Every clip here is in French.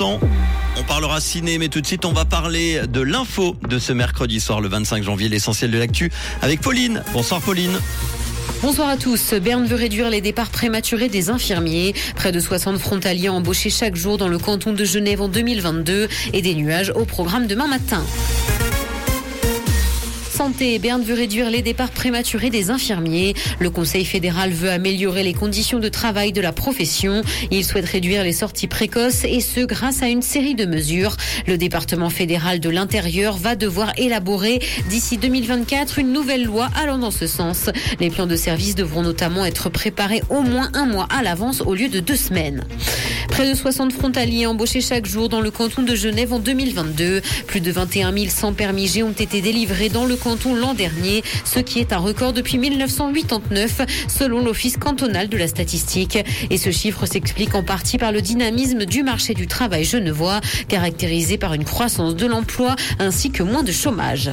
On parlera ciné, mais tout de suite, on va parler de l'info de ce mercredi soir, le 25 janvier, l'essentiel de l'actu, avec Pauline. Bonsoir Pauline. Bonsoir à tous. Berne veut réduire les départs prématurés des infirmiers. Près de 60 frontaliers embauchés chaque jour dans le canton de Genève en 2022 et des nuages au programme demain matin. Santé, Berne veut réduire les départs prématurés des infirmiers. Le Conseil fédéral veut améliorer les conditions de travail de la profession. Il souhaite réduire les sorties précoces et ce grâce à une série de mesures. Le département fédéral de l'intérieur va devoir élaborer d'ici 2024 une nouvelle loi allant dans ce sens. Les plans de service devront notamment être préparés au moins un mois à l'avance au lieu de deux semaines. Près de 60 frontaliers embauchés chaque jour dans le canton de Genève en 2022. Plus de 21 100 permis G ont été délivrés dans le canton l'an dernier, ce qui est un record depuis 1989 selon l'Office cantonal de la statistique. Et ce chiffre s'explique en partie par le dynamisme du marché du travail genevois, caractérisé par une croissance de l'emploi ainsi que moins de chômage.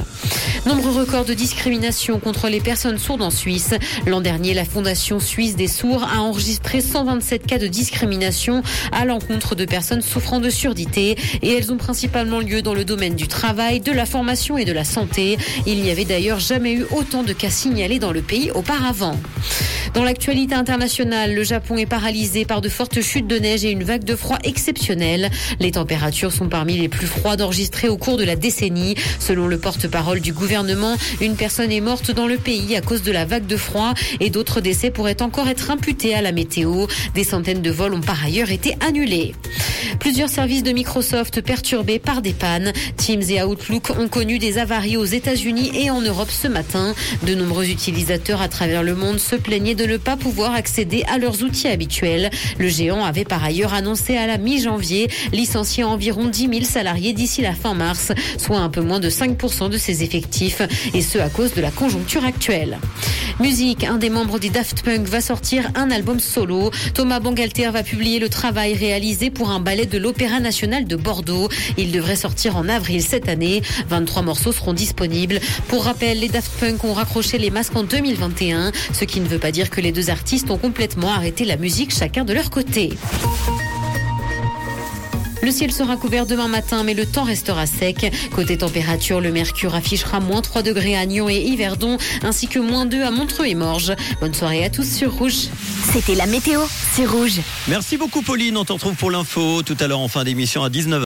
Nombre record de discrimination contre les personnes sourdes en Suisse. L'an dernier, la Fondation suisse des sourds a enregistré 127 cas de discrimination à l'encontre de personnes souffrant de surdité et elles ont principalement lieu dans le domaine du travail, de la formation et de la santé. Il n'y avait d'ailleurs jamais eu autant de cas signalés dans le pays auparavant. Dans l'actualité internationale, le Japon est paralysé par de fortes chutes de neige et une vague de froid exceptionnelle. Les températures sont parmi les plus froides enregistrées au cours de la décennie. Selon le porte-parole du gouvernement, une personne est morte dans le pays à cause de la vague de froid et d'autres décès pourraient encore être imputés à la météo. Des centaines de vols ont par ailleurs été annulés. Plusieurs services de Microsoft perturbés par des pannes. Teams et Outlook ont connu des avaries aux États-Unis et en Europe ce matin. De nombreux utilisateurs à travers le monde se plaignaient de ne pas pouvoir accéder à leurs outils habituels. Le géant avait par ailleurs annoncé à la mi-janvier licencier environ 10 000 salariés d'ici la fin mars, soit un peu moins de 5% de ses effectifs, et ce à cause de la conjoncture actuelle. Musique, un des membres des Daft Punk va sortir un album solo. Thomas Bangalter va publier le travail réalisé pour un ballet de l'Opéra national de Bordeaux. Il devrait sortir en avril cette année. 23 morceaux seront disponibles. Pour rappel, les Daft Punk ont raccroché les masques en 2021, ce qui ne veut pas dire que les deux artistes ont complètement arrêté la musique chacun de leur côté. Le ciel sera couvert demain matin, mais le temps restera sec. Côté température, le mercure affichera moins 3 degrés à Nyon et Yverdon, ainsi que moins 2 à Montreux et Morges. Bonne soirée à tous sur Rouge. C'était la météo, c'est Rouge. Merci beaucoup Pauline, on te retrouve pour l'info tout à l'heure en fin d'émission à 19h.